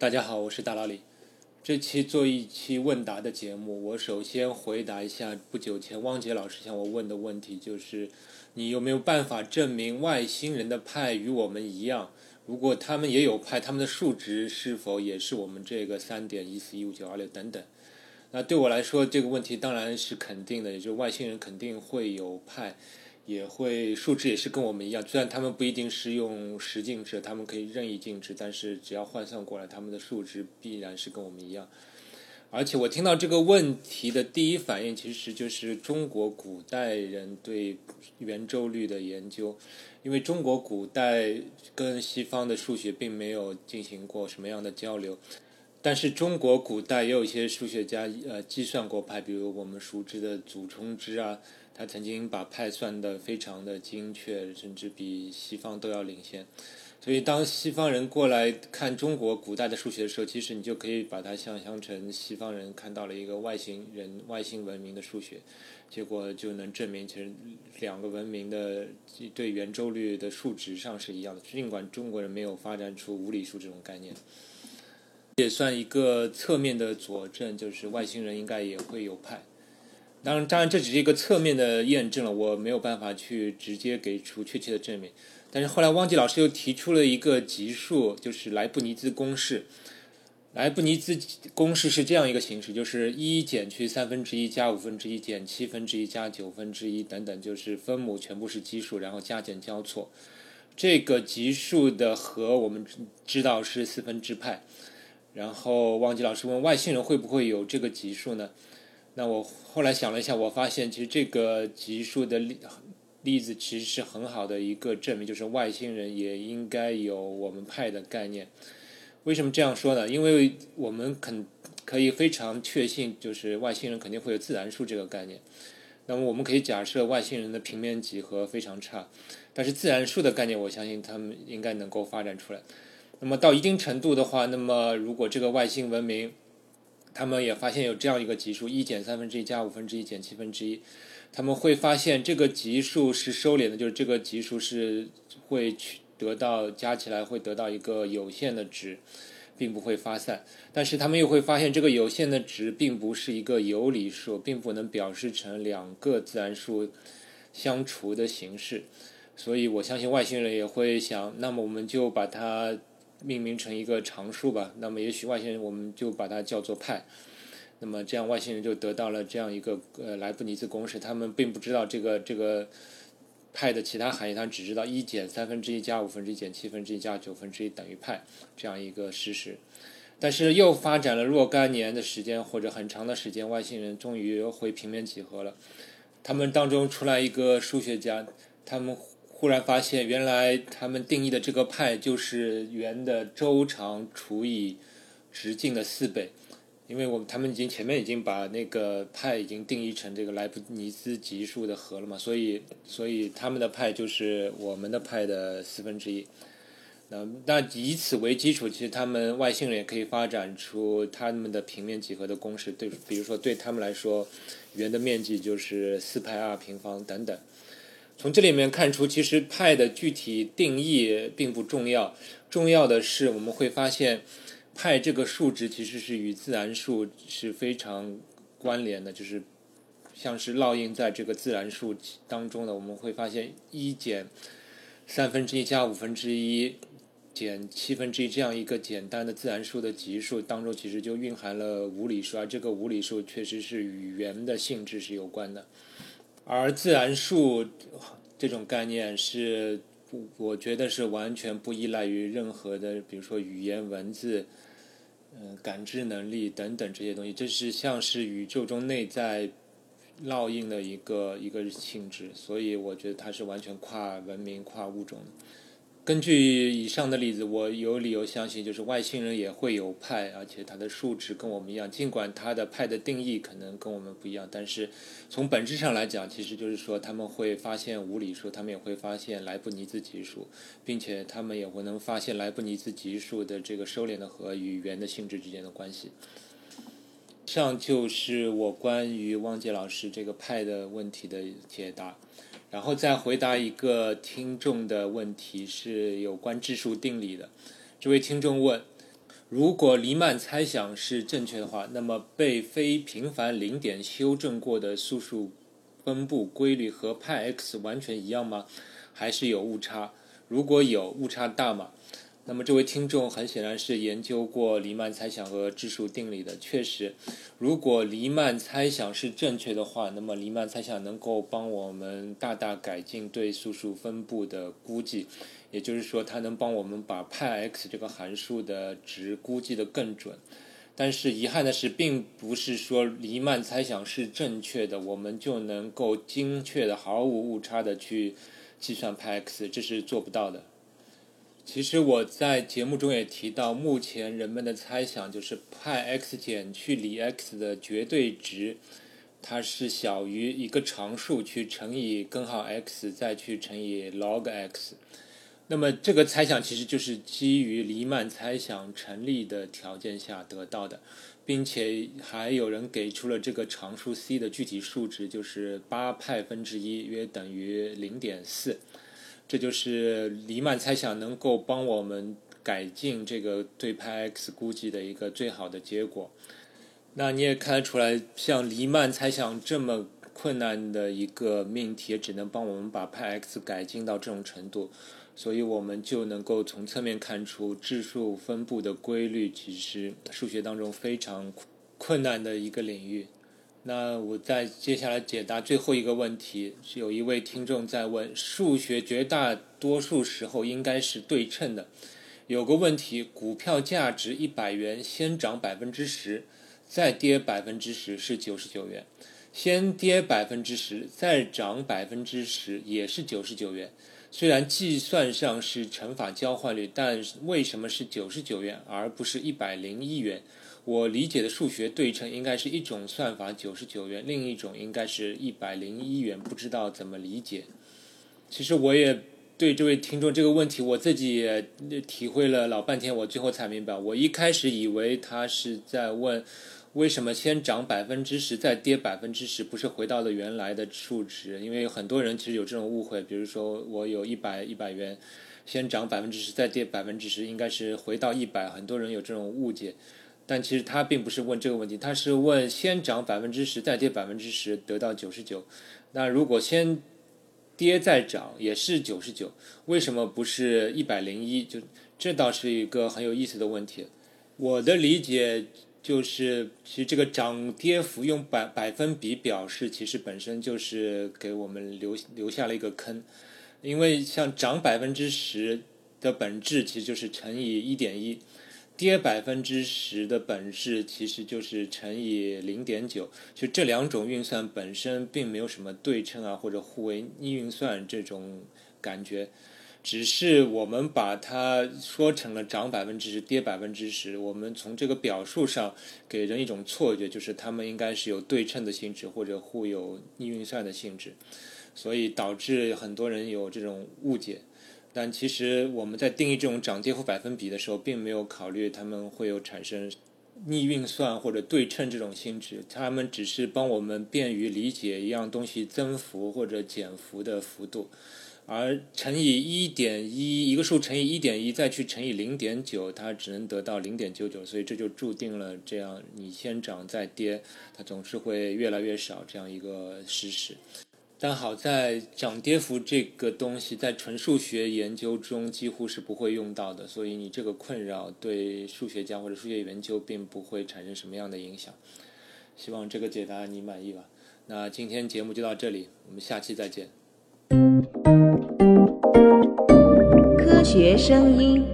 大家好，我是大老李。这期做一期问答的节目，我首先回答一下不久前汪杰老师向我问的问题，就是你有没有办法证明外星人的派与我们一样？如果他们也有派，他们的数值是否也是我们这个三点一四一五九二六等等？那对我来说，这个问题当然是肯定的，也就是外星人肯定会有派。也会数值也是跟我们一样，虽然他们不一定是用十进制，他们可以任意进制，但是只要换算过来，他们的数值必然是跟我们一样。而且我听到这个问题的第一反应，其实就是中国古代人对圆周率的研究，因为中国古代跟西方的数学并没有进行过什么样的交流，但是中国古代也有一些数学家呃计算过派，比如我们熟知的祖冲之啊。他曾经把派算得非常的精确，甚至比西方都要领先。所以，当西方人过来看中国古代的数学的时候，其实你就可以把它想象成西方人看到了一个外星人、外星文明的数学，结果就能证明，其实两个文明的对圆周率的数值上是一样的。尽管中国人没有发展出无理数这种概念，也算一个侧面的佐证，就是外星人应该也会有派。当然，当然，这只是一个侧面的验证了，我没有办法去直接给出确切的证明。但是后来，汪吉老师又提出了一个级数，就是莱布尼兹公式。莱布尼兹公式是这样一个形式，就是一减去三分之一加五分之一减七分之一加九分之一等等，就是分母全部是奇数，然后加减交错。这个级数的和我们知道是四分之派。然后，汪吉老师问外星人会不会有这个级数呢？那我后来想了一下，我发现其实这个级数的例例子其实是很好的一个证明，就是外星人也应该有我们派的概念。为什么这样说呢？因为我们肯可以非常确信，就是外星人肯定会有自然数这个概念。那么我们可以假设外星人的平面几何非常差，但是自然数的概念，我相信他们应该能够发展出来。那么到一定程度的话，那么如果这个外星文明，他们也发现有这样一个级数，一减三分之一加五分之一减七分之一，他们会发现这个级数是收敛的，就是这个级数是会去得到加起来会得到一个有限的值，并不会发散。但是他们又会发现这个有限的值并不是一个有理数，并不能表示成两个自然数相除的形式。所以我相信外星人也会想，那么我们就把它。命名成一个常数吧，那么也许外星人我们就把它叫做派，那么这样外星人就得到了这样一个呃莱布尼兹公式，他们并不知道这个这个派的其他含义，他只知道一减三分之一加五分之一减七分之一加九分之一等于派这样一个事实，但是又发展了若干年的时间或者很长的时间，外星人终于会平面几何了，他们当中出来一个数学家，他们。忽然发现，原来他们定义的这个派就是圆的周长除以直径的四倍，因为我们他们已经前面已经把那个派已经定义成这个莱布尼兹级数的和了嘛，所以所以他们的派就是我们的派的四分之一。那那以此为基础，其实他们外星人也可以发展出他们的平面几何的公式，对，比如说对他们来说，圆的面积就是四派 r 平方等等。从这里面看出，其实派的具体定义并不重要，重要的是我们会发现，派这个数值其实是与自然数是非常关联的，就是像是烙印在这个自然数当中的。我们会发现一减三分之一加五分之一减七分之一这样一个简单的自然数的级数当中，其实就蕴含了无理数，而这个无理数确实是与圆的性质是有关的。而自然数这种概念是，我觉得是完全不依赖于任何的，比如说语言、文字、嗯，感知能力等等这些东西。这是像是宇宙中内在烙印的一个一个性质，所以我觉得它是完全跨文明、跨物种。根据以上的例子，我有理由相信，就是外星人也会有派，而且它的数值跟我们一样。尽管它的派的定义可能跟我们不一样，但是从本质上来讲，其实就是说他们会发现无理数，他们也会发现莱布尼兹级数，并且他们也会能发现莱布尼兹级数的这个收敛的和与圆的性质之间的关系。以上就是我关于汪杰老师这个派的问题的解答。然后再回答一个听众的问题，是有关质数定理的。这位听众问：如果黎曼猜想是正确的话，那么被非平凡零点修正过的素数分布规律和派 x 完全一样吗？还是有误差？如果有误差大吗？那么这位听众很显然是研究过黎曼猜想和质数定理的。确实，如果黎曼猜想是正确的话，那么黎曼猜想能够帮我们大大改进对素数分布的估计。也就是说，它能帮我们把派 x 这个函数的值估计的更准。但是遗憾的是，并不是说黎曼猜想是正确的，我们就能够精确的、毫无误差的去计算派 x，这是做不到的。其实我在节目中也提到，目前人们的猜想就是派 x 减去里 x 的绝对值，它是小于一个常数去乘以根号 x，再去乘以 log x。那么这个猜想其实就是基于黎曼猜想成立的条件下得到的，并且还有人给出了这个常数 c 的具体数值，就是八派分之一，约等于零点四。这就是黎曼猜想能够帮我们改进这个对派 x 估计的一个最好的结果。那你也看得出来，像黎曼猜想这么困难的一个命题，也只能帮我们把派 x 改进到这种程度。所以我们就能够从侧面看出质数分布的规律，其实数学当中非常困难的一个领域。那我再接下来解答最后一个问题，是有一位听众在问：数学绝大多数时候应该是对称的。有个问题，股票价值一百元，先涨百分之十，再跌百分之十是九十九元；先跌百分之十，再涨百分之十也是九十九元。虽然计算上是乘法交换率，但为什么是九十九元而不是一百零一元？我理解的数学对称应该是一种算法九十九元，另一种应该是一百零一元，不知道怎么理解。其实我也对这位听众这个问题，我自己也体会了老半天，我最后才明白，我一开始以为他是在问。为什么先涨百分之十再跌百分之十？不是回到了原来的数值？因为很多人其实有这种误会，比如说我有一百一百元，先涨百分之十再跌百分之十，应该是回到一百。很多人有这种误解，但其实他并不是问这个问题，他是问先涨百分之十再跌百分之十得到九十九。那如果先跌再涨也是九十九，为什么不是一百零一？就这倒是一个很有意思的问题。我的理解。就是，其实这个涨跌幅用百百分比表示，其实本身就是给我们留留下了一个坑，因为像涨百分之十的本质其实就是乘以一点一，跌百分之十的本质其实就是乘以零点九，就这两种运算本身并没有什么对称啊或者互为逆运算这种感觉。只是我们把它说成了涨百分之十，跌百分之十。我们从这个表述上给人一种错觉，就是它们应该是有对称的性质或者互有逆运算的性质，所以导致很多人有这种误解。但其实我们在定义这种涨跌幅百分比的时候，并没有考虑它们会有产生逆运算或者对称这种性质，它们只是帮我们便于理解一样东西增幅或者减幅的幅度。而乘以一点一，一个数乘以一点一，再去乘以零点九，它只能得到零点九九，所以这就注定了这样你先涨再跌，它总是会越来越少这样一个事实。但好在涨跌幅这个东西在纯数学研究中几乎是不会用到的，所以你这个困扰对数学家或者数学研究并不会产生什么样的影响。希望这个解答你满意吧。那今天节目就到这里，我们下期再见。科学声音。